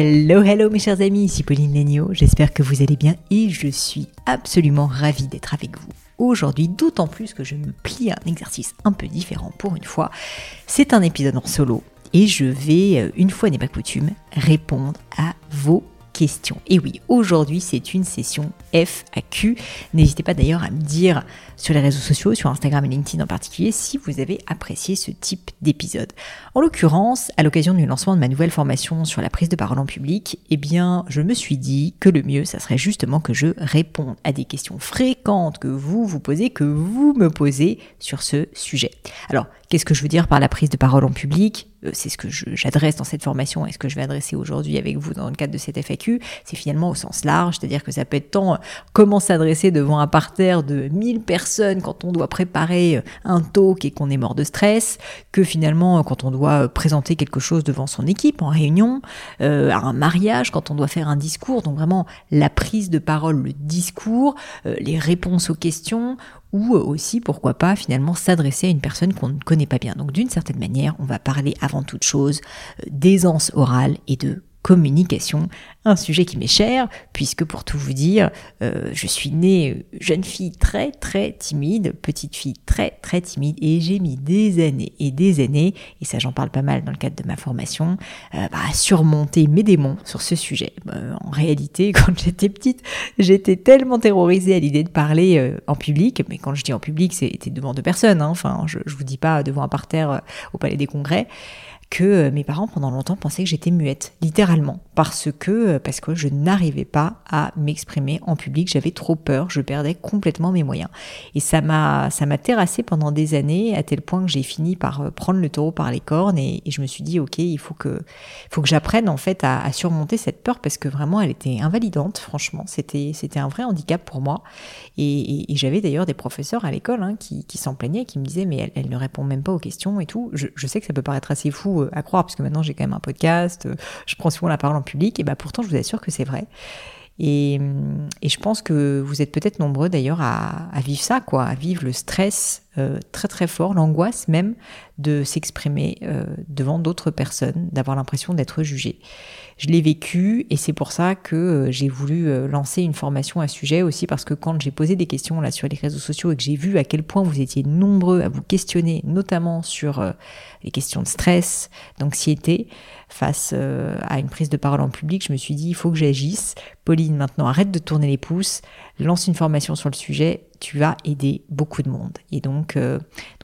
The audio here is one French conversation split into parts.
Hello, hello mes chers amis, ici Pauline Legno, j'espère que vous allez bien et je suis absolument ravie d'être avec vous aujourd'hui, d'autant plus que je me plie à un exercice un peu différent pour une fois. C'est un épisode en solo et je vais, euh, une fois n'est pas coutume, répondre à vos et oui, aujourd'hui c'est une session FAQ. N'hésitez pas d'ailleurs à me dire sur les réseaux sociaux, sur Instagram et LinkedIn en particulier, si vous avez apprécié ce type d'épisode. En l'occurrence, à l'occasion du lancement de ma nouvelle formation sur la prise de parole en public, eh bien, je me suis dit que le mieux, ça serait justement que je réponde à des questions fréquentes que vous vous posez, que vous me posez sur ce sujet. Alors, qu'est-ce que je veux dire par la prise de parole en public? Euh, c'est ce que j'adresse dans cette formation et ce que je vais adresser aujourd'hui avec vous dans le cadre de cette FAQ, c'est finalement au sens large, c'est-à-dire que ça peut être tant euh, comment s'adresser devant un parterre de 1000 personnes quand on doit préparer euh, un talk et qu'on est mort de stress, que finalement quand on doit présenter quelque chose devant son équipe en réunion, à un mariage, quand on doit faire un discours, donc vraiment la prise de parole, le discours, les réponses aux questions, ou aussi, pourquoi pas, finalement s'adresser à une personne qu'on ne connaît pas bien. Donc d'une certaine manière, on va parler avant toute chose euh, d'aisance orale et de communication, un sujet qui m'est cher, puisque pour tout vous dire, euh, je suis née euh, jeune fille très très timide, petite fille très très timide, et j'ai mis des années et des années, et ça j'en parle pas mal dans le cadre de ma formation, euh, bah, à surmonter mes démons sur ce sujet. en réalité, quand j'étais petite, j'étais tellement terrorisée à l'idée de parler en public, mais quand je dis en public, c'était devant deux personnes, hein. enfin je, je vous dis pas devant un parterre au Palais des Congrès, que euh, mes parents pendant longtemps pensaient que j'étais muette, littéralement, parce que euh, parce que je n'arrivais pas à m'exprimer en public, j'avais trop peur, je perdais complètement mes moyens. Et ça m'a ça m'a terrassé pendant des années à tel point que j'ai fini par euh, prendre le taureau par les cornes et, je me suis dit ok il faut que faut que j'apprenne en fait à, surmonter cette peur parce que vraiment elle était invalidante franchement. C'était c'était un vrai handicap pour moi. Et, j'avais d'ailleurs des professeurs à l'école hein, qui, s'en plaignaient qui me disaient mais elle, ne répond même pas aux questions et tout. Je sais que ça peut paraître assez fou euh, à croire, parce que maintenant j'ai quand même un podcast, euh, je prends souvent la parole en public, et bah pourtant je vous assure que c'est vrai. Et, et, je pense que vous êtes peut-être nombreux d'ailleurs à, à, vivre ça, quoi, à vivre le stress euh, très très fort, l'angoisse même de s'exprimer euh, devant d'autres personnes, d'avoir l'impression d'être jugé. Je l'ai vécu et c'est pour ça que euh, j'ai voulu lancer une formation à ce sujet aussi parce que quand j'ai posé des questions là sur les réseaux sociaux et que j'ai vu à quel point vous étiez nombreux à vous questionner, notamment sur les questions de stress, d'anxiété, face à une prise de parole en public, je me suis dit il faut que j'agisse. Pauline, maintenant arrête de tourner les pouces, lance une formation sur le sujet, tu vas aider beaucoup de monde. Et donc, euh,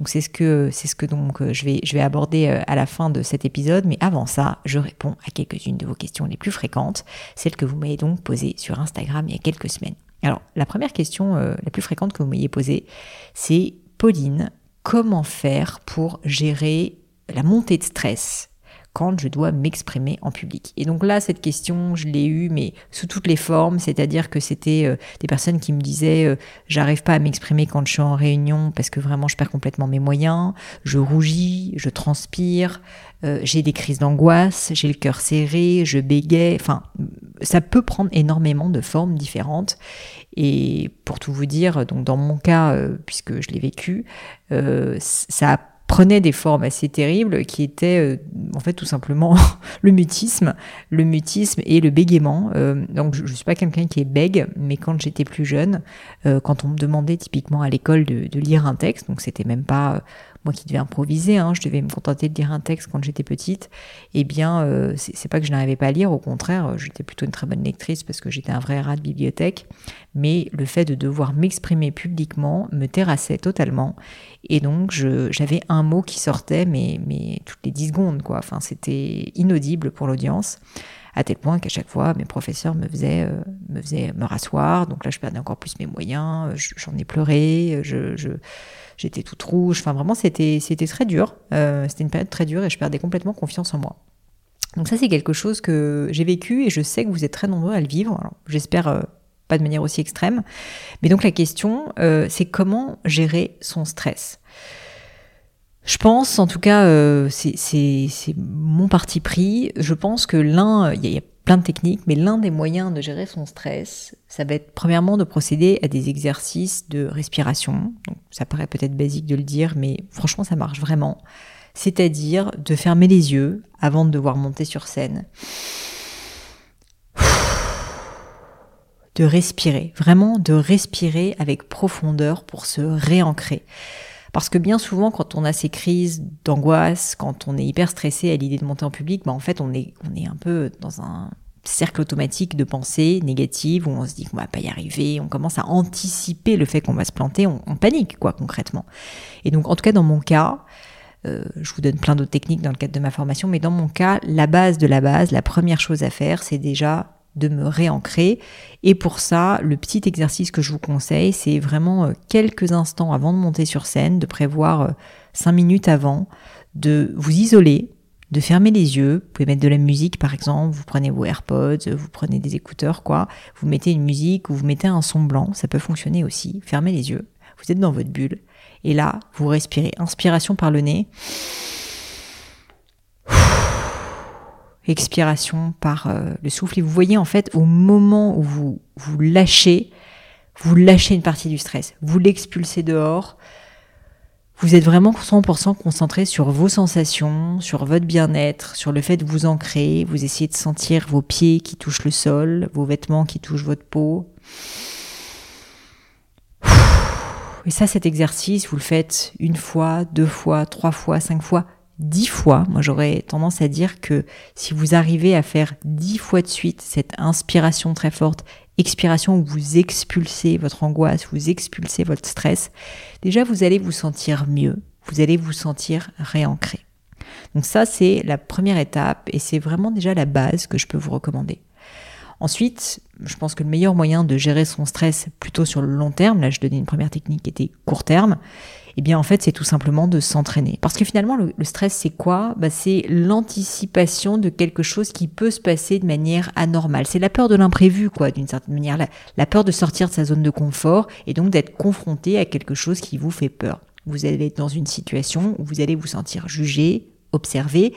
c'est ce que c'est ce que donc euh, je vais aborder euh, à la fin de cet épisode. Mais avant ça, je réponds à quelques-unes de vos questions les plus fréquentes, celles que vous m'avez donc posées sur Instagram il y a quelques semaines. Alors, la première question la plus fréquente que vous m'ayez posée, c'est Pauline, comment faire pour gérer la montée de stress quand je dois m'exprimer en public. Et donc là, cette question, je l'ai eue, mais sous toutes les formes, c'est-à-dire que c'était euh, des personnes qui me disaient euh, j'arrive pas à m'exprimer quand je suis en réunion parce que vraiment je perds complètement mes moyens, je rougis, je transpire, euh, j'ai des crises d'angoisse, j'ai le cœur serré, je bégaye, enfin, ça peut prendre énormément de formes différentes. Et pour tout vous dire, donc dans mon cas, puisque je l'ai vécu, ça a prenait des formes assez terribles qui étaient euh, en fait tout simplement le mutisme, le mutisme et le bégaiement. Euh, donc je, ne suis pas quelqu'un qui est bègue, mais quand j'étais plus jeune, euh, quand on me demandait typiquement à l'école de, lire un texte, donc c'était même pas moi qui devais improviser, hein, je devais me contenter de lire un texte quand j'étais petite, eh bien, c'est pas que je n'arrivais pas à lire, au contraire, j'étais plutôt une très bonne lectrice parce que j'étais un vrai rat de bibliothèque, mais le fait de devoir m'exprimer publiquement me terrassait totalement, et donc j'avais un mot qui sortait, mais, toutes les 10 secondes, quoi, enfin, c'était inaudible pour l'audience à tel point qu'à chaque fois mes professeurs me faisaient euh, me rasseoir donc là je perdais encore plus mes moyens j'en ai pleuré je, je j'étais toute rouge. Enfin, vraiment, c'était, très dur. Euh, c'était une période très dure et je perdais complètement confiance en moi. Donc ça, c'est quelque chose que j'ai vécu et je sais que vous êtes très nombreux à le vivre. J'espère euh, pas de manière aussi extrême. Mais donc la question, euh, c'est comment gérer son stress? Je pense, en tout cas, c'est, c'est, mon parti pris. Je pense que l'un, il y a plein de techniques, mais l'un des moyens de gérer son stress, ça va être premièrement de procéder à des exercices de respiration. Ça paraît peut-être basique de le dire, mais franchement, ça marche vraiment. C'est-à-dire de fermer les yeux avant de devoir monter sur scène. De respirer, vraiment de respirer avec profondeur pour se réancrer. Parce que bien souvent, quand on a ces crises d'angoisse, quand on est hyper stressé à l'idée de monter en public, bah en fait, on est, on est un peu dans un cercle automatique de pensée négative où on se dit qu'on va pas y arriver, on commence à anticiper le fait qu'on va se planter, on, panique quoi concrètement. Et donc en tout cas dans mon cas, euh, je vous donne plein d'autres techniques dans le cadre de ma formation, mais dans mon cas, la base de la base, la première chose à faire, c'est déjà de me réancrer. Et pour ça, le petit exercice que je vous conseille, c'est vraiment euh, quelques instants avant de monter sur scène, de prévoir euh, cinq minutes avant, de vous isoler, de fermer les yeux. Vous pouvez mettre de la musique par exemple, vous prenez vos AirPods, vous prenez des écouteurs, quoi. Vous mettez une musique ou vous mettez un son blanc, ça peut fonctionner aussi. Fermez les yeux, vous êtes dans votre bulle. Et là, vous respirez. Inspiration par le nez. Expiration par euh, le souffle. Et vous voyez en fait au moment où vous vous lâchez, vous lâchez une partie du stress. Vous l'expulsez dehors. Vous êtes vraiment 100% concentré sur vos sensations, sur votre bien-être, sur le fait de vous ancrer. Vous essayez de sentir vos pieds qui touchent le sol, vos vêtements qui touchent votre peau. Et ça, cet exercice, vous le faites une fois, deux fois, trois fois, cinq fois, dix fois. Moi, j'aurais tendance à dire que si vous arrivez à faire dix fois de suite cette inspiration très forte, expiration où vous expulsez votre angoisse, vous expulsez votre stress, déjà, vous allez vous sentir mieux. Vous allez vous sentir réancré. Donc ça, c'est la première étape et c'est vraiment déjà la base que je peux vous recommander. Ensuite, je pense que le meilleur moyen de gérer son stress plutôt sur le long terme, là je donnais une première technique qui était court terme, eh bien en fait c'est tout simplement de s'entraîner. Parce que finalement le, stress c'est quoi? Bah, C'est l'anticipation de quelque chose qui peut se passer de manière anormale. C'est la peur de l'imprévu quoi d'une certaine manière, la, la peur de sortir de sa zone de confort et donc d'être confronté à quelque chose qui vous fait peur. Vous allez être dans une situation où vous allez vous sentir jugé, observé,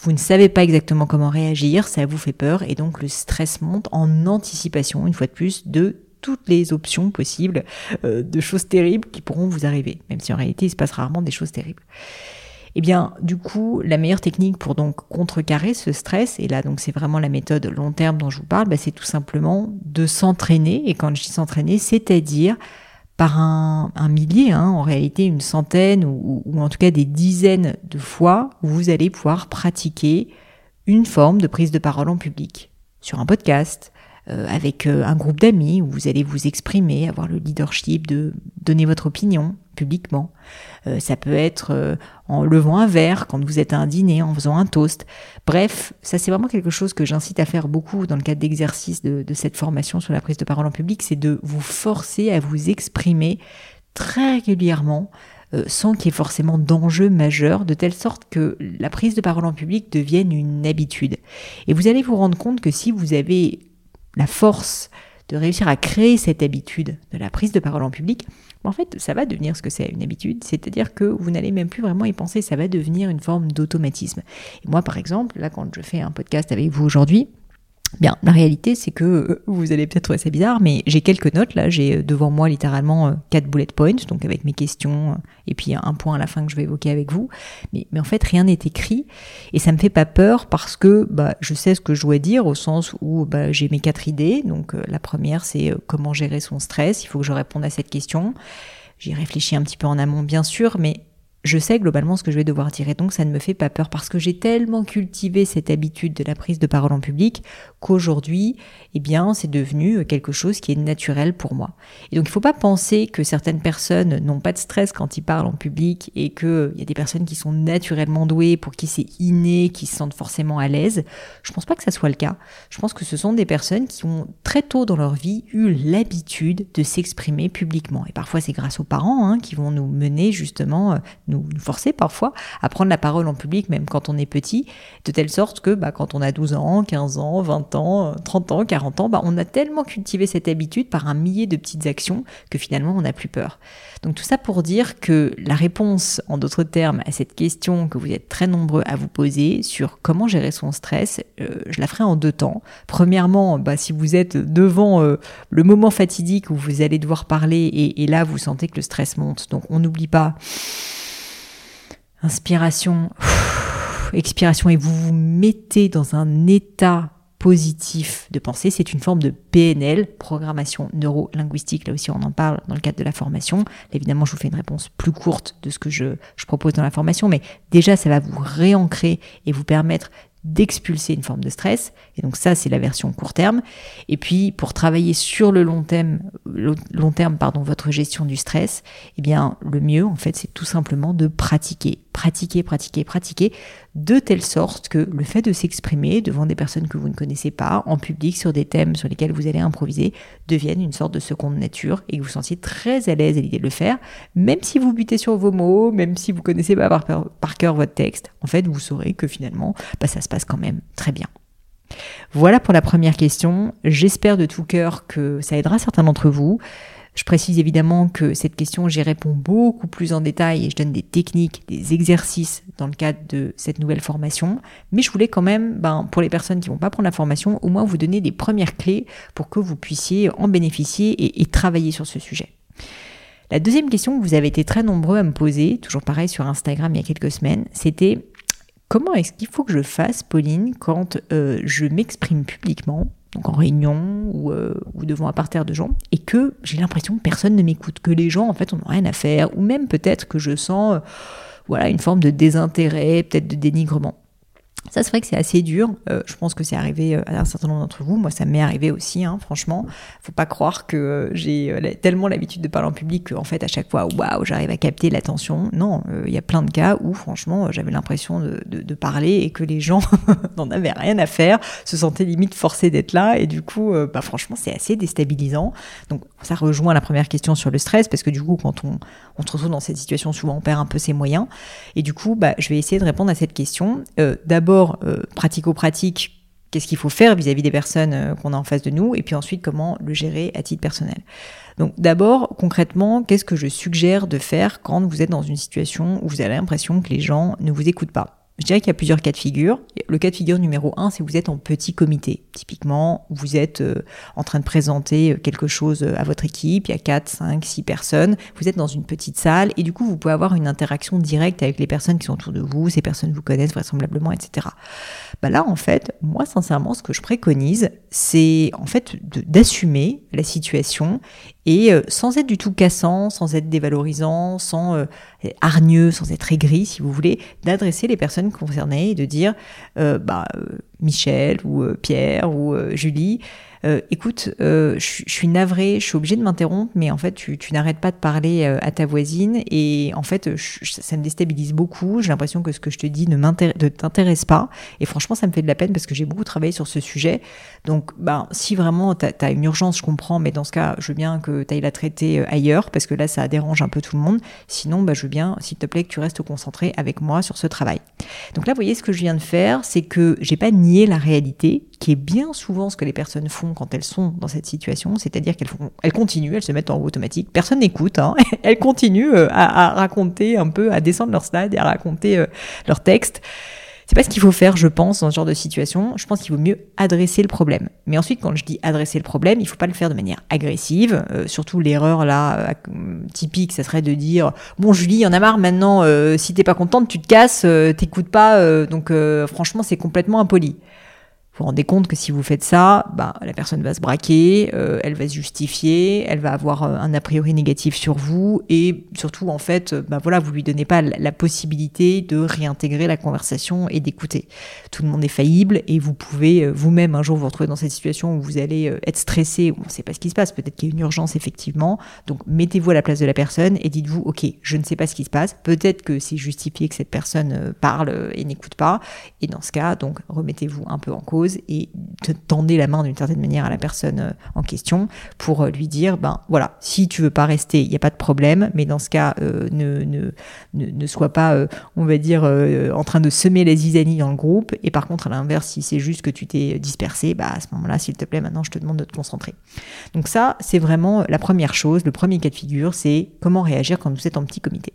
vous ne savez pas exactement comment réagir, ça vous fait peur et donc le stress monte en anticipation, une fois de plus, de toutes les options possibles euh, de choses terribles qui pourront vous arriver, même si en réalité il se passe rarement des choses terribles. Eh bien, du coup, la meilleure technique pour donc contrecarrer ce stress, et là donc c'est vraiment la méthode long terme dont je vous parle, bah, c'est tout simplement de s'entraîner. Et quand je dis s'entraîner, c'est-à-dire par un, millier, hein, en réalité une centaine ou, en tout cas des dizaines de fois vous allez pouvoir pratiquer une forme de prise de parole en public, sur un podcast, avec euh, un groupe d'amis où vous allez vous exprimer, avoir le leadership de donner votre opinion publiquement. Euh, ça peut être en levant un verre quand vous êtes à un dîner, en faisant un toast. Bref, ça c'est vraiment quelque chose que j'incite à faire beaucoup dans le cadre d'exercices de, de cette formation sur la prise de parole en public, c'est de vous forcer à vous exprimer très régulièrement sans qu'il y ait forcément d'enjeux majeurs, de telle sorte que la prise de parole en public devienne une habitude. Et vous allez vous rendre compte que si vous avez la force de réussir à créer cette habitude de la prise de parole en public, en fait, ça va devenir ce que c'est une habitude, c'est-à-dire que vous n'allez même plus vraiment y penser, ça va devenir une forme d'automatisme. Et moi, par exemple, là, quand je fais un podcast avec vous aujourd'hui, Bien, la réalité, c'est que euh, vous allez peut-être trouver ça bizarre, mais j'ai quelques notes là. J'ai euh, devant moi littéralement euh, quatre bullet points, donc avec mes questions et puis un point à la fin que je vais évoquer avec vous. Mais, en fait, rien n'est écrit et ça me fait pas peur parce que bah, je sais ce que je dois dire au sens où bah, j'ai mes quatre idées. Donc la première, c'est comment gérer son stress. Il faut que je réponde à cette question. J'y réfléchis un petit peu en amont, bien sûr, mais je sais globalement ce que je vais devoir dire et donc ça ne me fait pas peur parce que j'ai tellement cultivé cette habitude de la prise de parole en public qu'aujourd'hui, eh bien, c'est devenu quelque chose qui est naturel pour moi. Et donc il ne faut pas penser que certaines personnes n'ont pas de stress quand ils parlent en public et qu'il y a des personnes qui sont naturellement douées, pour qui c'est inné, qui se sentent forcément à l'aise. Je pense pas que ça soit le cas. Je pense que ce sont des personnes qui ont très tôt dans leur vie eu l'habitude de s'exprimer publiquement. Et parfois c'est grâce aux parents hein, qui vont nous mener justement euh, nous, forcer parfois à prendre la parole en public, même quand on est petit, de telle sorte que bah, quand on a 12 ans, 15 ans, 20 ans, 30 ans, 40 ans, bah, on a tellement cultivé cette habitude par un millier de petites actions que finalement on n'a plus peur. Donc tout ça pour dire que la réponse, en d'autres termes, à cette question que vous êtes très nombreux à vous poser sur comment gérer son stress, euh, je la ferai en deux temps. Premièrement, bah, si vous êtes devant euh, le moment fatidique où vous allez devoir parler et là vous sentez que le stress monte, donc on n'oublie pas Inspiration, expiration, et vous vous mettez dans un état positif de penser. C'est une forme de PNL, programmation neuro-linguistique. Là aussi, on en parle dans le cadre de la formation. Évidemment, je vous fais une réponse plus courte de ce que je, je propose dans la formation, mais déjà, ça va vous réancrer et vous permettre d'expulser une forme de stress. Et donc ça, c'est la version court terme. Et puis, pour travailler sur le long terme, long terme, pardon, votre gestion du stress, eh bien, le mieux, en fait, c'est tout simplement de pratiquer, pratiquer, pratiquer, pratiquer, de telle sorte que le fait de s'exprimer devant des personnes que vous ne connaissez pas, en public, sur des thèmes sur lesquels vous allez improviser, devienne une sorte de seconde nature et que vous sentiez très à l'aise à l'idée de le faire, même si vous butez sur vos mots, même si vous connaissez pas par, cœur votre texte, en fait, vous saurez que finalement, bah, ça se passe quand même très bien. Voilà pour la première question. J'espère de tout cœur que ça aidera certains d'entre vous. Je précise évidemment que cette question, j'y réponds beaucoup plus en détail et je donne des techniques, des exercices dans le cadre de cette nouvelle formation. Mais je voulais quand même, ben, pour les personnes qui vont pas prendre la formation, au moins vous donner des premières clés pour que vous puissiez en bénéficier et, et travailler sur ce sujet. La deuxième question que vous avez été très nombreux à me poser, toujours pareil sur Instagram il y a quelques semaines, c'était comment est-ce qu'il faut que je fasse, Pauline, quand euh, je m'exprime publiquement, donc en réunion ou, euh, ou, devant un parterre de gens, et que j'ai l'impression que personne ne m'écoute, que les gens en fait n'ont rien à faire, ou même peut-être que je sens euh, voilà une forme de désintérêt, peut-être de dénigrement? Ça, c'est vrai que c'est assez dur. Euh, je pense que c'est arrivé euh, à un certain nombre d'entre vous. Moi, ça m'est arrivé aussi, hein, franchement. Faut pas croire que euh, j'ai tellement l'habitude de parler en public qu'en fait, à chaque fois, waouh, j'arrive à capter l'attention. Non, il y a plein de cas où, franchement, j'avais l'impression de, parler et que les gens n'en avaient rien à faire, se sentaient limite forcés d'être là. Et du coup, bah, franchement, c'est assez déstabilisant. Donc, ça rejoint la première question sur le stress, parce que du coup, quand on, on se retrouve dans cette situation, souvent, on perd un peu ses moyens. Et du coup, bah, je vais essayer de répondre à cette question. D'abord, euh, pratico-pratique, qu'est-ce qu'il faut faire vis-à-vis des personnes euh, qu'on a en face de nous, et puis ensuite comment le gérer à titre personnel. Donc d'abord, concrètement, qu'est-ce que je suggère de faire quand vous êtes dans une situation où vous avez l'impression que les gens ne vous écoutent pas? Je dirais qu'il y a plusieurs cas de figure. Le cas de figure numéro un, c'est vous êtes en petit comité. Typiquement, vous êtes euh, en train de présenter quelque chose à votre équipe, il y a 4, 5, 6 personnes, vous êtes dans une petite salle et du coup, vous pouvez avoir une interaction directe avec les personnes qui sont autour de vous, ces personnes vous connaissent vraisemblablement, etc. Bah là, en fait, moi, sincèrement, ce que je préconise, c'est en fait d'assumer la situation et euh, sans être du tout cassant, sans être dévalorisant, sans euh, hargneux, sans être aigri, si vous voulez, d'adresser les personnes concernées et de dire, euh, bah, Michel ou Pierre ou Julie, euh, écoute, euh, je, suis navrée, je suis obligée de m'interrompre, mais en fait, tu, n'arrêtes pas de parler euh, à ta voisine et en fait, ça me déstabilise beaucoup. J'ai l'impression que ce que je te dis ne t'intéresse pas et franchement, ça me fait de la peine parce que j'ai beaucoup travaillé sur ce sujet. Donc, ben, si vraiment tu as, une urgence, je comprends, mais dans ce cas, je veux bien que tu ailles la traiter ailleurs parce que là, ça dérange un peu tout le monde. Sinon, ben, je veux bien, s'il te plaît, que tu restes concentré avec moi sur ce travail. Donc là, vous voyez, ce que je viens de faire, c'est que j'ai pas nié la réalité, qui est bien souvent ce que les personnes font quand elles sont dans cette situation, c'est-à-dire qu'elles font, elles continuent, elles se mettent en automatique, personne n'écoute, hein, elles continuent euh, à, raconter un peu, à descendre leur slide et à raconter euh, leur texte. C'est pas ce qu'il faut faire, je pense, dans ce genre de situation. Je pense qu'il vaut mieux adresser le problème. Mais ensuite, quand je dis adresser le problème, il faut pas le faire de manière agressive. Euh, surtout l'erreur là typique, ça serait de dire bon Julie, y en a marre maintenant. si t'es pas contente, tu te casses, t'écoutes pas. donc franchement, c'est complètement impoli vous rendez compte que si vous faites ça, bah, la personne va se braquer, euh, elle va se justifier, elle va avoir euh, un a priori négatif sur vous et surtout en fait, euh, bah voilà, vous lui donnez pas la possibilité de réintégrer la conversation et d'écouter. Tout le monde est faillible et vous pouvez vous-même un jour vous retrouver dans cette situation où vous allez être stressé, on ne sait pas ce qui se passe, peut-être qu'il y a une urgence effectivement. Donc mettez-vous à la place de la personne et dites-vous, ok, je ne sais pas ce qui se passe, peut-être que c'est justifié que cette personne parle et n'écoute pas. Et dans ce cas, donc remettez-vous un peu en cause et tendez la main d'une certaine manière à la personne euh, en question pour euh, lui dire, ben voilà, si tu veux pas rester, il n'y a pas de problème, mais dans ce cas, euh, ne, ne, ne, sois pas, on va dire, en train de semer les zizanies dans le groupe. Et par contre, à l'inverse, si c'est juste que tu t'es dispersé, bah à ce moment-là, s'il te plaît, maintenant je te demande de te concentrer. Donc ça, c'est vraiment la première chose, le premier cas de figure, c'est comment réagir quand vous êtes en petit comité.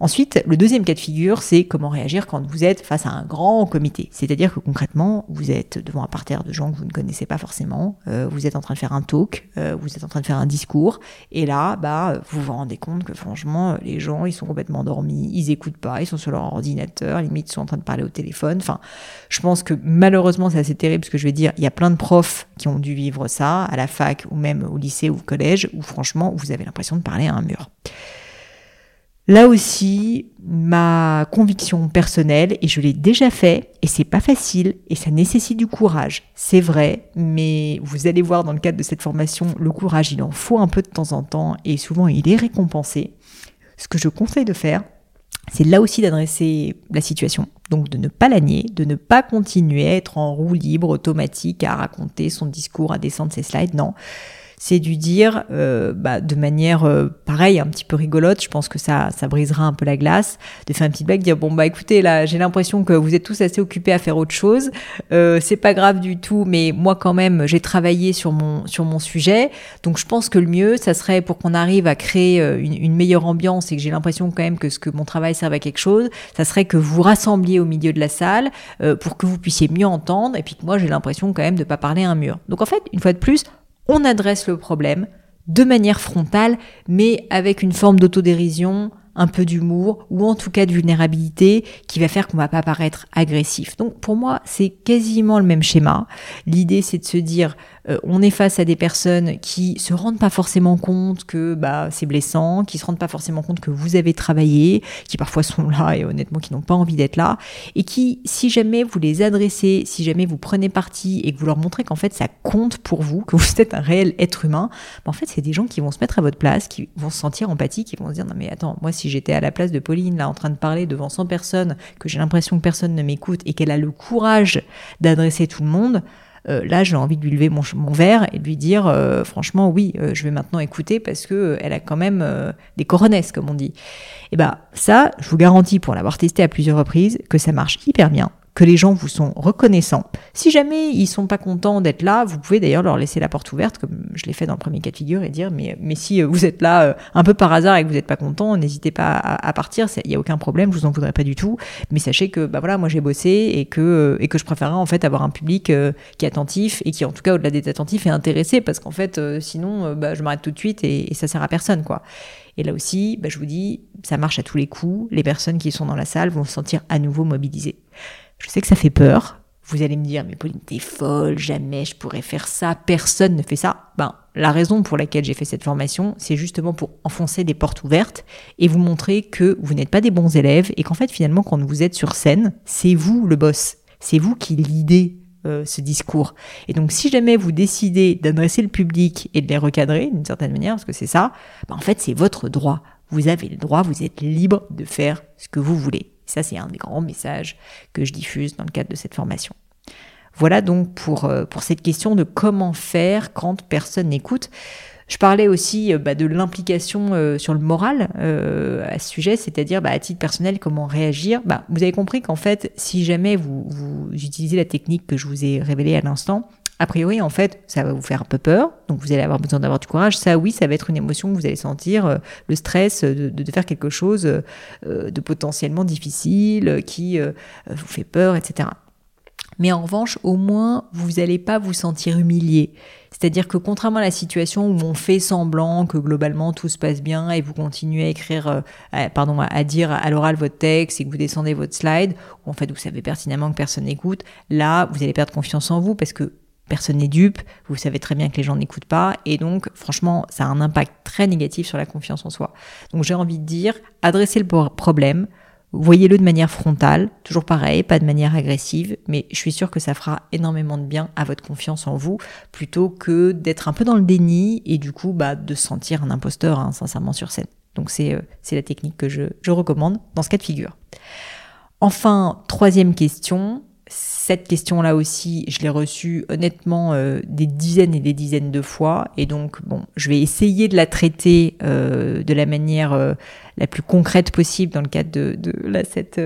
Ensuite, le deuxième cas de figure, c'est comment réagir quand vous êtes face à un grand comité. C'est-à-dire que concrètement, vous êtes devant un parterre de gens que vous ne connaissez pas forcément, euh, vous êtes en train de faire un talk, euh, vous êtes en train de faire un discours, et là, bah, vous vous rendez compte que franchement, les gens, ils sont complètement endormis, ils écoutent pas, ils sont sur leur ordinateur, limite, ils sont en train de parler au téléphone. Enfin, je pense que malheureusement, c'est assez terrible ce que je vais dire. Il y a plein de profs qui ont dû vivre ça à la fac ou même au lycée ou au collège, où franchement, vous avez l'impression de parler à un mur. Là aussi, ma conviction personnelle, et je l'ai déjà fait, et c'est pas facile, et ça nécessite du courage, c'est vrai, mais vous allez voir dans le cadre de cette formation, le courage, il en faut un peu de temps en temps, et souvent il est récompensé. Ce que je conseille de faire, c'est là aussi d'adresser la situation. Donc de ne pas la nier, de ne pas continuer à être en roue libre, automatique, à raconter son discours, à descendre ses slides. Non, c'est du dire euh, bah, de manière euh, pareille, un petit peu rigolote. Je pense que ça, ça brisera un peu la glace. De faire un petit blague, dire bon bah écoutez là, j'ai l'impression que vous êtes tous assez occupés à faire autre chose. Euh, c'est pas grave du tout, mais moi quand même, j'ai travaillé sur mon sur mon sujet. Donc je pense que le mieux, ça serait pour qu'on arrive à créer euh, une, une, meilleure ambiance et que j'ai l'impression quand même que ce que mon travail serve à quelque chose, ça serait que vous rassembliez au milieu de la salle euh, pour que vous puissiez mieux entendre et puis que moi j'ai l'impression quand même de pas parler à un mur. Donc en fait, une fois de plus, on adresse le problème de manière frontale, mais avec une forme d'autodérision, un peu d'humour ou en tout cas de vulnérabilité qui va faire qu'on va pas paraître agressif. Donc pour moi, c'est quasiment le même schéma. L'idée c'est de se dire euh, on est face à des personnes qui se rendent pas forcément compte que bah, c'est blessant, qui se rendent pas forcément compte que vous avez travaillé, qui parfois sont là et honnêtement qui n'ont pas envie d'être là, et qui, si jamais vous les adressez, si jamais vous prenez parti et que vous leur montrez qu'en fait ça compte pour vous, que vous êtes un réel être humain, bah, en fait c'est des gens qui vont se mettre à votre place, qui vont se sentir empathiques, qui vont se dire non mais attends, moi si j'étais à la place de Pauline là en train de parler devant 100 personnes, que j'ai l'impression que personne ne m'écoute et qu'elle a le courage d'adresser tout le monde, euh, là j'ai envie de lui lever mon, verre et de lui dire euh, franchement oui, euh, je vais maintenant écouter parce que elle a quand même des coronesses comme on dit. Et bah ça, je vous garantis pour l'avoir testé à plusieurs reprises que ça marche hyper bien que les gens vous sont reconnaissants. Si jamais ils sont pas contents d'être là, vous pouvez d'ailleurs leur laisser la porte ouverte, comme je l'ai fait dans le premier cas de figure, et dire mais, mais si vous êtes là euh, un peu par hasard et que vous n'êtes pas content, n'hésitez pas à, partir, il n'y a aucun problème, je vous en voudrais pas du tout. Mais sachez que bah voilà, moi j'ai bossé et que euh, et que je préférerais en fait avoir un public euh, qui est attentif et qui en tout cas au-delà d'être attentif est intéressé parce qu'en fait sinon bah, je m'arrête tout de suite et, et ça sert à personne quoi. Et là aussi, bah, je vous dis, ça marche à tous les coups. Les personnes qui sont dans la salle vont se sentir à nouveau mobilisées. Je sais que ça fait peur. Vous allez me dire, mais Pauline, t'es folle, jamais je pourrais faire ça, personne ne fait ça. Ben, la raison pour laquelle j'ai fait cette formation, c'est justement pour enfoncer des portes ouvertes et vous montrer que vous n'êtes pas des bons élèves et qu'en fait, finalement, quand vous êtes sur scène, c'est vous le boss. C'est vous qui l'idée euh, ce discours. Et donc, si jamais vous décidez d'adresser le public et de les recadrer d'une certaine manière, parce que c'est ça, ben, en fait, c'est votre droit. Vous avez le droit, vous êtes libre de faire ce que vous voulez. Ça, c'est un des grands messages que je diffuse dans le cadre de cette formation. Voilà donc pour, euh, pour cette question de comment faire quand personne n'écoute. Je parlais aussi euh, bah, de l'implication euh, sur le moral à ce sujet, c'est-à-dire bah, à titre personnel comment réagir. Bah, vous avez compris qu'en fait, si jamais vous, vous utilisez la technique que je vous ai révélée à l'instant, a priori, en fait, ça va vous faire un peu peur, donc vous allez avoir besoin d'avoir du courage. Ça, oui, ça va être une émotion que vous allez sentir, euh, le stress de, faire quelque chose euh, de potentiellement difficile, qui euh, vous fait peur, etc. Mais en revanche, au moins, vous n'allez pas vous sentir humilié. C'est-à-dire que contrairement à la situation où on fait semblant que globalement tout se passe bien et vous continuez à écrire, pardon, à dire à l'oral votre texte et que vous descendez votre slide, où en fait vous savez pertinemment que personne n'écoute, là vous allez perdre confiance en vous parce que personne n'est dupe, vous savez très bien que les gens n'écoutent pas, et donc franchement, ça a un impact très négatif sur la confiance en soi. Donc j'ai envie de dire, adressez le problème, voyez-le de manière frontale, toujours pareil, pas de manière agressive, mais je suis sûre que ça fera énormément de bien à votre confiance en vous, plutôt que d'être un peu dans le déni et du coup bah, de sentir un imposteur hein, sincèrement sur scène. Donc c'est euh, la technique que je, je recommande dans ce cas de figure. Enfin, troisième question, cette question-là aussi, je l'ai reçue honnêtement euh, des dizaines et des dizaines de fois. Et donc, bon, je vais essayer de la traiter euh, de la manière euh, la plus concrète possible dans le cadre de, de là, cette,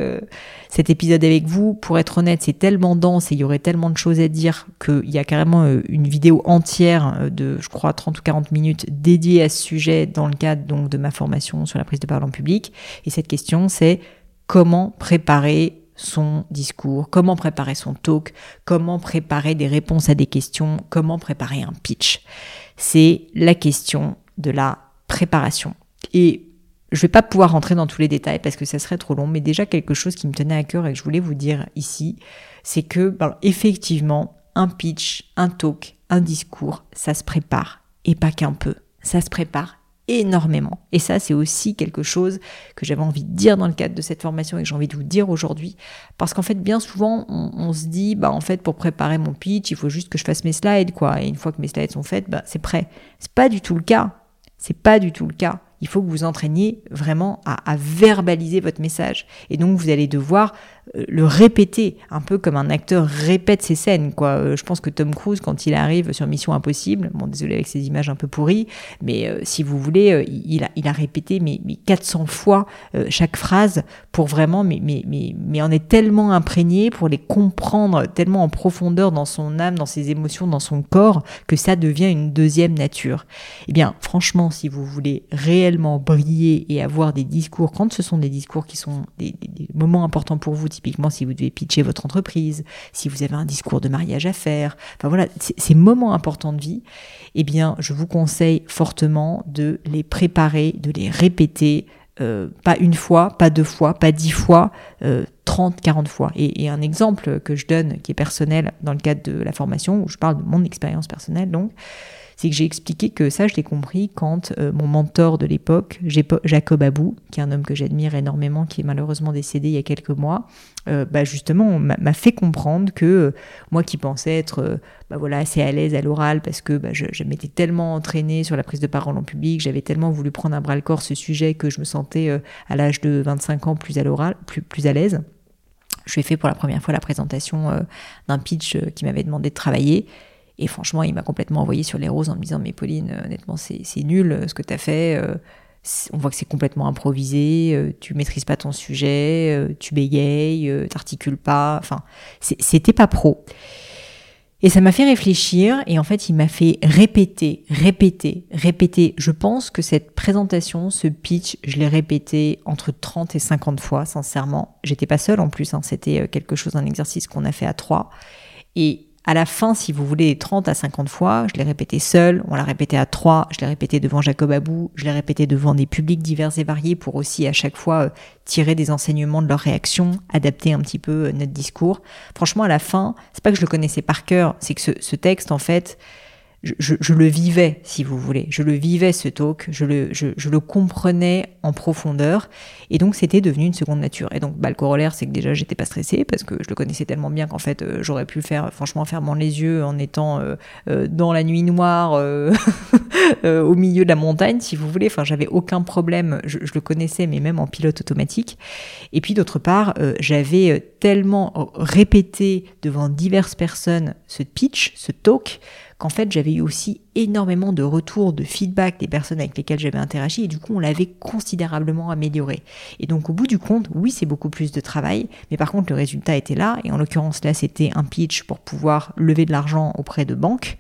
cet épisode avec vous. Pour être honnête, c'est tellement dense et il y aurait tellement de choses à dire qu'il y a carrément une vidéo entière de, je crois, 30 ou 40 minutes dédiée à ce sujet dans le cadre donc de ma formation sur la prise de parole en public. Et cette question, c'est comment préparer son discours, comment préparer son talk, comment préparer des réponses à des questions, comment préparer un pitch. C'est la question de la préparation. Et je ne vais pas pouvoir rentrer dans tous les détails parce que ça serait trop long, mais déjà quelque chose qui me tenait à cœur et que je voulais vous dire ici, c'est que ben, effectivement, un pitch, un talk, un discours, ça se prépare et pas qu'un peu. Ça se prépare énormément. Et ça, c'est aussi quelque chose que j'avais envie de dire dans le cadre de cette formation et que j'ai envie de vous dire aujourd'hui. Parce qu'en fait, bien souvent, on, se dit, bah, en fait, pour préparer mon pitch, il faut juste que je fasse mes slides, quoi. Et une fois que mes slides sont faits, bah, c'est prêt. C'est pas du tout le cas. C'est pas du tout le cas il faut que vous entraîniez vraiment à, verbaliser votre message. Et donc vous allez devoir le répéter, un peu comme un acteur répète ses scènes. Quoi. Euh, je pense que Tom Cruise, quand il arrive sur Mission Impossible, bon désolé avec ces images un peu pourries, mais euh, si vous voulez, il, a, il a répété mais, 400 fois chaque phrase pour vraiment, mais, mais, mais, mais en est tellement imprégné pour les comprendre tellement en profondeur dans son âme, dans ses émotions, dans son corps, que ça devient une deuxième nature. Eh bien, franchement, si vous voulez réellement briller et avoir des discours, quand ce sont des discours qui sont des, moments importants pour vous, typiquement si vous devez pitcher votre entreprise, si vous avez un discours de mariage à faire, enfin voilà, ces moments importants de vie, eh bien, je vous conseille fortement de les préparer, de les répéter, euh, pas une fois, pas deux fois, pas dix fois, euh, 30, 40 fois. Et, et, un exemple que je donne, qui est personnel dans le cadre de la formation, où je parle de mon expérience personnelle, donc, c'est que j'ai expliqué que ça, je l'ai compris quand euh, mon mentor de l'époque, Jacob Abou, qui est un homme que j'admire énormément, qui est malheureusement décédé il y a quelques mois, euh, bah justement, m'a fait comprendre que euh, moi qui pensais être bah voilà, assez à l'aise à l'oral parce que bah, je, m'étais tellement entraînée sur la prise de parole en public, j'avais tellement voulu prendre à bras le corps ce sujet que je me sentais à l'âge de 25 ans plus à l'oral, plus, plus à l'aise. Je lui ai fait pour la première fois la présentation d'un pitch qui m'avait demandé de travailler. Et franchement, il m'a complètement envoyé sur les roses en me disant Mais Pauline, euh, honnêtement, c'est nul euh, ce que tu as fait. Euh, on voit que c'est complètement improvisé, tu maîtrises pas ton sujet, tu bégayes, t'articules pas. Enfin, c'était pas pro. Et ça m'a fait réfléchir et en fait, il m'a fait répéter, répéter, répéter. Je pense que cette présentation, ce pitch, je l'ai répété entre 30 et 50 fois, sincèrement. J'étais pas seule en plus, hein. c'était quelque chose, un exercice qu'on a fait à trois. Et à la fin, si vous voulez, 30 à 50 fois, je l'ai répété seul, on l'a répété à trois, je l'ai répété devant Jacob Abou, je l'ai répété devant des publics divers et variés pour aussi à chaque fois euh, tirer des enseignements de leurs réactions, adapter un petit peu euh, notre discours. Franchement, à la fin, c'est pas que je le connaissais par cœur, c'est que ce, ce texte, en fait, je, le vivais, si vous voulez. Je le vivais, ce talk. Je le, je, le comprenais en profondeur. Et donc, c'était devenu une seconde nature. Et donc, bah, le corollaire, c'est que déjà, j'étais pas stressée parce que je le connaissais tellement bien qu'en fait, euh, j'aurais pu faire, franchement, fermant les yeux en étant euh, euh, dans la nuit noire, au milieu de la montagne, si vous voulez. Enfin, j'avais aucun problème. Je, je, le connaissais, mais même en pilote automatique. Et puis, d'autre part, j'avais tellement répété devant diverses personnes ce pitch, ce talk, qu'en fait j'avais eu aussi énormément de retours, de feedback des personnes avec lesquelles j'avais interagi et du coup on l'avait considérablement amélioré. Et donc au bout du compte, oui c'est beaucoup plus de travail, mais par contre le résultat était là et en l'occurrence là c'était un pitch pour pouvoir lever de l'argent auprès de banques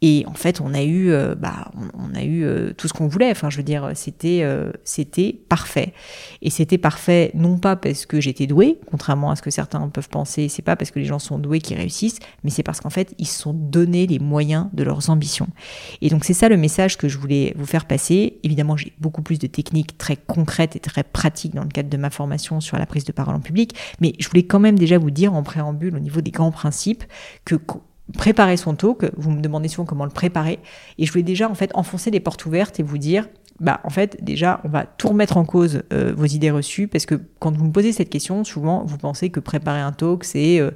et en fait, on a eu, euh, bah, on, a eu euh, tout ce qu'on voulait. Enfin, je veux dire, c'était, euh, c'était parfait. Et c'était parfait non pas parce que j'étais douée, contrairement à ce que certains peuvent penser. C'est pas parce que les gens sont doués qu'ils réussissent, mais c'est parce qu'en fait, ils se sont donné les moyens de leurs ambitions. Et donc, c'est ça le message que je voulais vous faire passer. Évidemment, j'ai beaucoup plus de techniques très concrètes et très pratiques dans le cadre de ma formation sur la prise de parole en public, mais je voulais quand même déjà vous dire en préambule au niveau des grands principes que préparer son talk, vous me demandez souvent comment le préparer, et je voulais déjà en fait enfoncer les portes ouvertes et vous dire, bah en fait déjà on va tout remettre en cause euh, vos idées reçues, parce que quand vous me posez cette question, souvent vous pensez que préparer un talk c'est euh,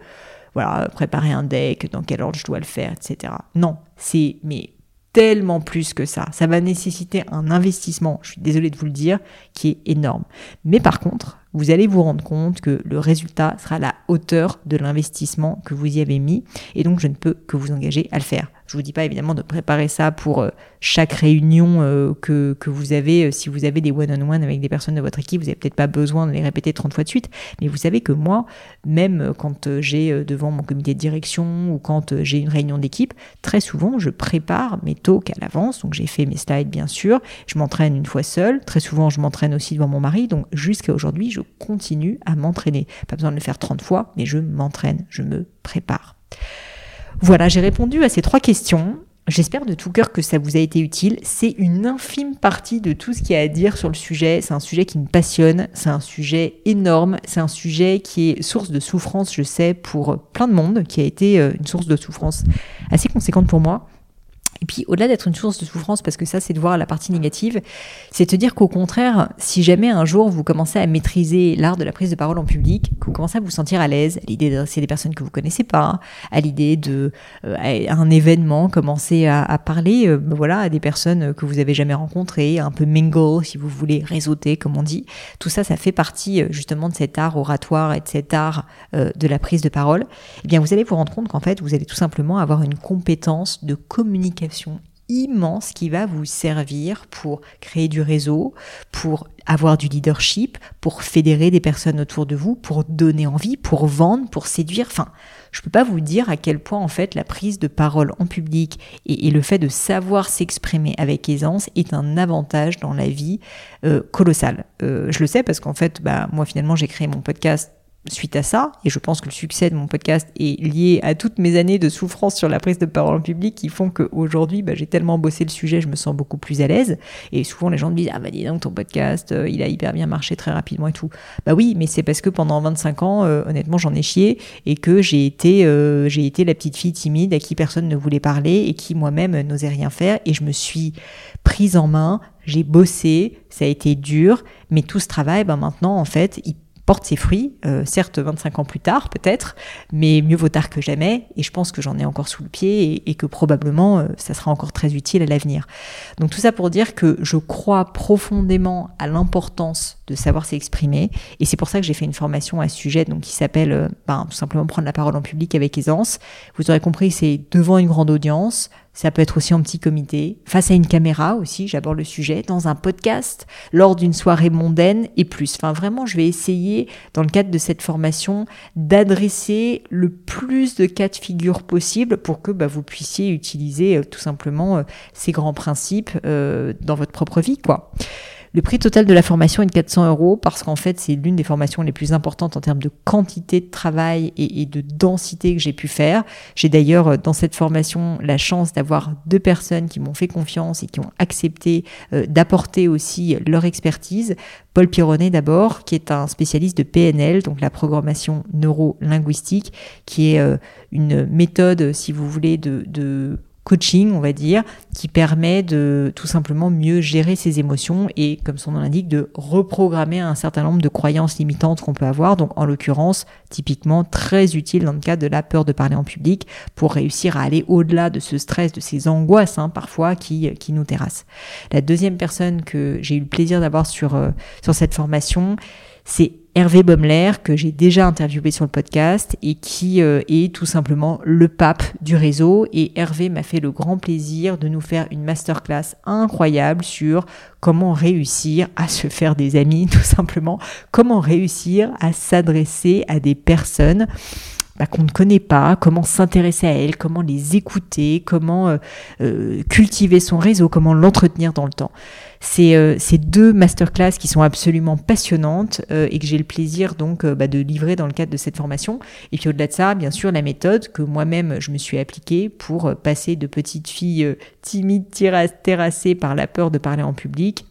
voilà préparer un deck, dans quel ordre je dois le faire, etc. Non, c'est mais tellement plus que ça. Ça va nécessiter un investissement, je suis désolée de vous le dire, qui est énorme. Mais par contre, vous allez vous rendre compte que le résultat sera à la hauteur de l'investissement que vous y avez mis. Et donc, je ne peux que vous engager à le faire. Je vous dis pas évidemment de préparer ça pour euh, chaque réunion euh, que, vous avez. Euh, si vous avez des one-on-one avec des personnes de votre équipe, vous n'avez peut-être pas besoin de les répéter 30 fois de suite. Mais vous savez que moi, même quand j'ai devant mon comité de direction ou quand j'ai une réunion d'équipe, très souvent, je prépare mes talks à l'avance. Donc, j'ai fait mes slides, bien sûr. Je m'entraîne une fois seule. Très souvent, je m'entraîne aussi devant mon mari. Donc, jusqu'à aujourd'hui, je continue à m'entraîner. Pas besoin de le faire 30 fois, mais je m'entraîne, je me prépare. Voilà, j'ai répondu à ces trois questions. J'espère de tout cœur que ça vous a été utile. C'est une infime partie de tout ce qu'il y a à dire sur le sujet. C'est un sujet qui me passionne, c'est un sujet énorme, c'est un sujet qui est source de souffrance, je sais, pour plein de monde, qui a été euh, une source de souffrance assez conséquente pour moi. Et puis au-delà d'être une source de souffrance, parce que ça c'est de voir la partie négative, c'est de dire qu'au contraire, si jamais un jour vous commencez à maîtriser l'art de la prise de parole en public, que vous commencez à vous sentir à l'aise, à l'idée d'adresser des personnes que vous connaissez pas, à l'idée de euh, un événement, commencer à, parler, euh, ben voilà, à des personnes que vous avez jamais rencontrées, un peu mingle si vous voulez réseauter comme on dit. Tout ça, ça fait partie euh, justement de cet art oratoire et de cet art de la prise de parole. Eh bien, vous allez vous rendre compte qu'en fait, vous allez tout simplement avoir une compétence de communication immense qui va vous servir pour créer du réseau, pour avoir du leadership, pour fédérer des personnes autour de vous, pour donner envie, pour vendre, pour séduire. Enfin, je ne peux pas vous dire à quel point en fait la prise de parole en public et, le fait de savoir s'exprimer avec aisance est un avantage dans la vie euh, colossal. Euh, je le sais parce qu'en fait, bah, moi finalement j'ai créé mon podcast suite à ça, et je pense que le succès de mon podcast est lié à toutes mes années de souffrance sur la prise de parole en public qui font qu'aujourd'hui, bah, j'ai tellement bossé le sujet, je me sens beaucoup plus à l'aise. Et souvent, les gens me disent Ah, bah dis donc, ton podcast, euh, il a hyper bien marché très rapidement et tout. Bah oui, mais c'est parce que pendant 25 ans, euh, honnêtement, j'en ai chié et que j'ai été, euh, j'ai été la petite fille timide à qui personne ne voulait parler et qui moi-même n'osait rien faire. Et je me suis prise en main, j'ai bossé, ça a été dur, mais tout ce travail, bah maintenant, en fait, il porte ses fruits, euh, certes 25 ans plus tard peut-être, mais mieux vaut tard que jamais, et je pense que j'en ai encore sous le pied et, que probablement euh, ça sera encore très utile à l'avenir. Donc tout ça pour dire que je crois profondément à l'importance de savoir s'exprimer, et c'est pour ça que j'ai fait une formation à ce sujet, donc qui s'appelle euh, ben, tout simplement prendre la parole en public avec aisance. Vous aurez compris, c'est devant une grande audience, ça peut être aussi en petit comité, face à une caméra aussi, j'aborde le sujet, dans un podcast, lors d'une soirée mondaine et plus. Enfin vraiment, je vais essayer, dans le cadre de cette formation, d'adresser le plus de cas de figure possible pour que bah, vous puissiez utiliser euh, tout simplement euh, ces grands principes dans votre propre vie, quoi. Le prix total de la formation est de 400 euros parce qu'en fait, c'est l'une des formations les plus importantes en termes de quantité de travail et, de densité que j'ai pu faire. J'ai d'ailleurs euh, dans cette formation la chance d'avoir deux personnes qui m'ont fait confiance et qui ont accepté euh, d'apporter aussi leur expertise. Paul Pironnet d'abord, qui est un spécialiste de PNL, donc la programmation neuro-linguistique, qui est euh, une méthode, si vous voulez, de, de coaching, on va dire, qui permet de tout simplement mieux gérer ses émotions et, comme son nom l'indique, de reprogrammer un certain nombre de croyances limitantes qu'on peut avoir. Donc, en l'occurrence, typiquement très utile dans le cas de la peur de parler en public pour réussir à aller au-delà de ce stress, de ces angoisses hein, parfois qui, qui nous terrassent. La deuxième personne que j'ai eu le plaisir d'avoir sur, euh, sur cette formation, c'est Hervé Baumler, que j'ai déjà interviewé sur le podcast et qui euh, est tout simplement le pape du réseau. Et Hervé m'a fait le grand plaisir de nous faire une masterclass incroyable sur comment réussir à se faire des amis, tout simplement, comment réussir à s'adresser à des personnes bah, qu'on ne connaît pas, comment s'intéresser à elles, comment les écouter, comment euh, euh, cultiver son réseau, comment l'entretenir dans le temps. C'est euh, ces deux masterclass qui sont absolument passionnantes et que j'ai le plaisir donc bah, de livrer dans le cadre de cette formation. Et puis au-delà de ça, bien sûr, la méthode que moi-même je me suis appliquée pour passer de petite fille timide, terrassée par la peur de parler en public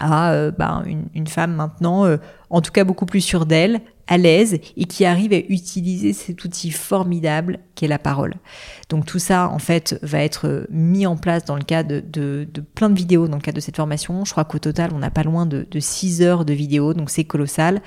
à bah, une, femme maintenant, en tout cas beaucoup plus sûre d'elle, à l'aise et qui arrive à utiliser cet outil formidable qu'est la parole. Donc tout ça, en fait, va être mis en place dans le cadre de, plein de vidéos dans le cadre de cette formation. Je crois qu'au total, on n'a pas loin de, de 6 heures de vidéos, donc c'est colossal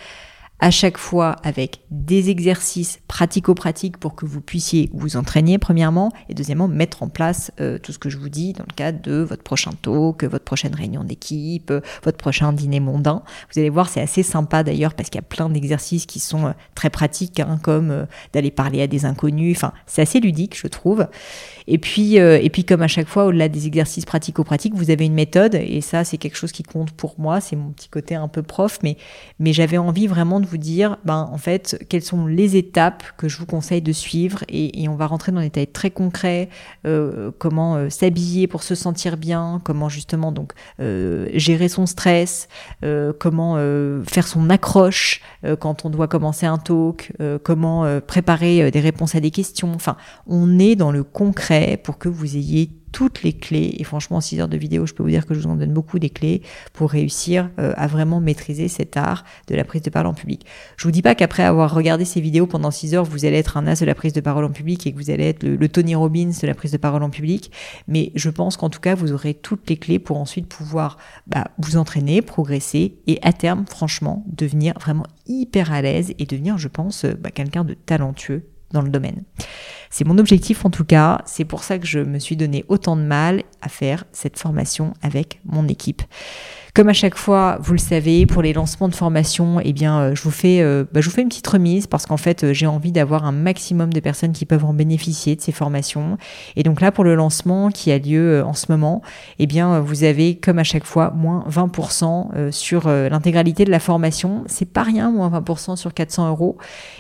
à chaque fois avec des exercices pratico-pratiques pour que vous puissiez vous entraîner premièrement et deuxièmement mettre en place euh, tout ce que je vous dis dans le cadre de votre prochain talk, votre prochaine réunion d'équipe, votre prochain dîner mondain. Vous allez voir, c'est assez sympa d'ailleurs parce qu'il y a plein d'exercices qui sont euh, très pratiques, hein, comme euh, d'aller parler à des inconnus. Enfin, c'est assez ludique, je trouve. Et puis, et puis comme à chaque fois, au-delà des exercices pratico-pratiques, vous avez une méthode et ça, c'est quelque chose qui compte pour moi. C'est mon petit côté un peu prof, mais mais j'avais envie vraiment de vous dire, ben en fait, quelles sont les étapes que je vous conseille de suivre et, on va rentrer dans des détails très concrets, euh, comment euh, s'habiller pour se sentir bien, comment justement donc euh, gérer son stress, comment faire son accroche quand on doit commencer un talk, comment préparer des réponses à des questions. Enfin, on est dans le concret pour que vous ayez toutes les clés. Et franchement, en 6 heures de vidéo, je peux vous dire que je vous en donne beaucoup des clés pour réussir euh, à vraiment maîtriser cet art de la prise de parole en public. Je vous dis pas qu'après avoir regardé ces vidéos pendant 6 heures, vous allez être un as de la prise de parole en public et que vous allez être le, Tony Robbins de la prise de parole en public. Mais je pense qu'en tout cas, vous aurez toutes les clés pour ensuite pouvoir bah, vous entraîner, progresser et à terme, franchement, devenir vraiment hyper à l'aise et devenir, je pense, euh, bah, quelqu'un de talentueux dans le domaine. C'est mon objectif en tout cas, c'est pour ça que je me suis donné autant de mal à faire cette formation avec mon équipe. Comme à chaque fois, vous le savez, pour les lancements de formation, eh bien, euh, je vous fais, euh, bah, je vous fais une petite remise parce qu'en fait, euh, j'ai envie d'avoir un maximum de personnes qui peuvent en bénéficier de ces formations. Et donc là, pour le lancement qui a lieu en ce moment, eh bien, vous avez, comme à chaque fois, moins 20% sur l'intégralité de la formation. C'est pas rien, moins 20% sur 400 euros.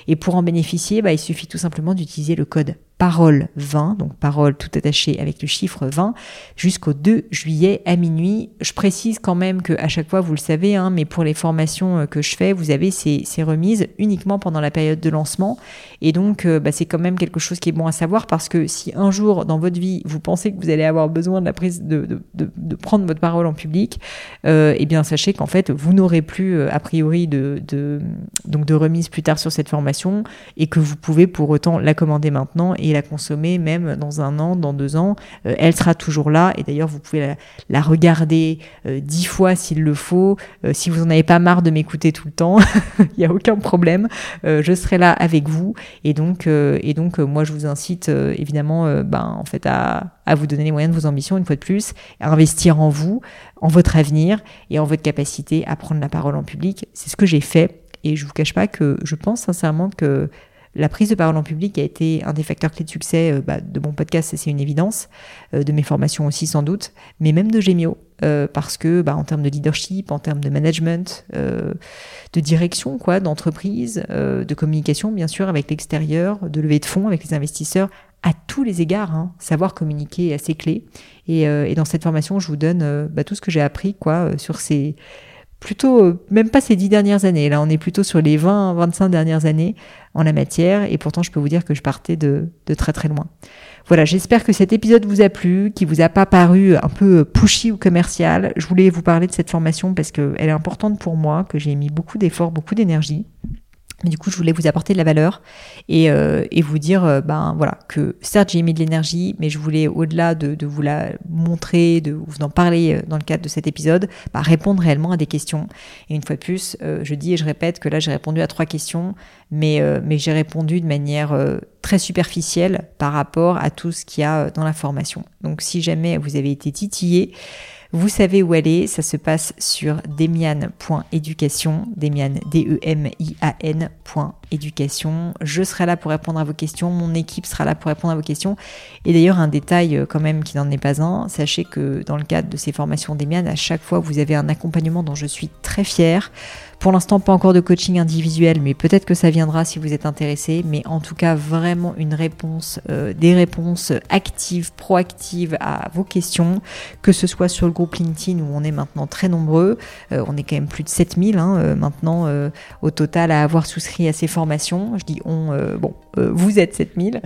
Et pour en bénéficier, bah, il suffit tout simplement d'utiliser le code parole 20, donc parole tout attaché avec le chiffre 20, jusqu'au 2 juillet à minuit. Je précise quand même que à chaque fois, vous le savez, hein, mais pour les formations euh, que je fais, vous avez ces, remises uniquement pendant la période de lancement. Et donc, euh, bah, c'est quand même quelque chose qui est bon à savoir parce que si un jour dans votre vie, vous pensez que vous allez avoir besoin de la prise de, prendre votre parole en public, euh, eh bien, sachez qu'en fait, vous n'aurez plus euh, a priori de, donc de remise plus tard sur cette formation et que vous pouvez pour autant la commander maintenant la consommer même dans un an, dans deux ans. Euh, elle sera toujours là et d'ailleurs vous pouvez la, regarder euh, dix fois s'il le faut. Euh, si vous n'en avez pas marre de m'écouter tout le temps, il n'y a aucun problème. je serai là avec vous et donc et donc moi je vous incite évidemment ben en fait à, vous donner les moyens de vos ambitions une fois de plus, à investir en vous, en votre avenir et en votre capacité à prendre la parole en public. C'est ce que j'ai fait et je vous cache pas que je pense sincèrement que la prise de parole en public a été un des facteurs clés de succès euh, bah, de mon podcast, c'est une évidence, euh, de mes formations aussi sans doute, mais même de Gemio, euh, parce que bah, en termes de leadership, en termes de management, de direction quoi, d'entreprise, de communication bien sûr avec l'extérieur, de levée de fonds avec les investisseurs, à tous les égards, hein, savoir communiquer est assez clé. Et, et, dans cette formation, je vous donne bah, tout ce que j'ai appris quoi sur ces plutôt, euh, même pas ces dix dernières années, là on est plutôt sur les 20, 25 dernières années en la matière, et pourtant je peux vous dire que je partais de, de très très loin. Voilà, j'espère que cet épisode vous a plu, qui vous a pas paru un peu pushy ou commercial. Je voulais vous parler de cette formation parce qu'elle est importante pour moi, que j'ai mis beaucoup d'efforts, beaucoup d'énergie. Mais du coup, je voulais vous apporter de la valeur et, euh, et vous dire, euh, ben voilà, que certes j'ai mis de l'énergie, mais je voulais au-delà de, de, vous la montrer, de vous en parler euh, dans le cadre de cet épisode, bah, répondre réellement à des questions. Et une fois de plus, je dis et je répète que là j'ai répondu à trois questions, mais mais j'ai répondu de manière très superficielle par rapport à tout ce qu'il y a dans la formation. Donc si jamais vous avez été titillé, vous savez où aller, ça se passe sur demian.education, demian, D-E-M-I-A-N, éducation. Je serai là pour répondre à vos questions, mon équipe sera là pour répondre à vos questions. Et d'ailleurs, un détail euh, quand même qui n'en est pas un, sachez que dans le cadre de ces formations d'Emian, à chaque fois, vous avez un accompagnement dont je suis très fière. Pour l'instant, pas encore de coaching individuel, mais peut-être que ça viendra si vous êtes intéressé. Mais en tout cas, vraiment une réponse, euh, des réponses actives, proactives à vos questions, que ce soit sur le groupe LinkedIn où on est maintenant très nombreux. Euh, on est quand même plus de 7000 hein, euh, maintenant au total à avoir souscrit à ces formations. Je dis on, bon, vous êtes 7000.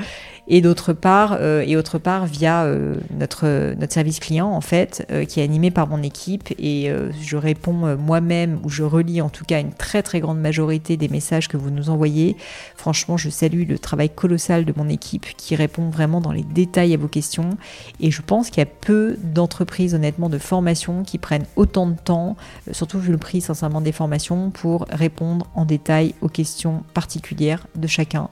et d'autre part, euh, et autre part via euh, notre, notre service client en fait, euh, qui est animé par mon équipe et je réponds moi-même ou je relis en tout cas une très très grande majorité des messages que vous nous envoyez. Franchement, je salue le travail colossal de mon équipe qui répond vraiment dans les détails à vos questions et je pense qu'il y a peu d'entreprises honnêtement de formation qui prennent autant de temps, surtout vu le prix sincèrement des formations, pour répondre en détail aux questions particulières de chacun.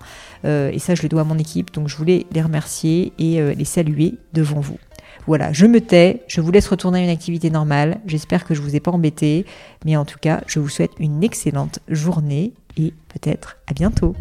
Et ça, je le dois à mon équipe, donc je vous les remercier et euh, les saluer devant vous. Voilà, je me tais, je vous laisse retourner à une activité normale. J'espère que je ne vous ai pas embêté, mais en tout cas, je vous souhaite une excellente journée et peut-être à bientôt.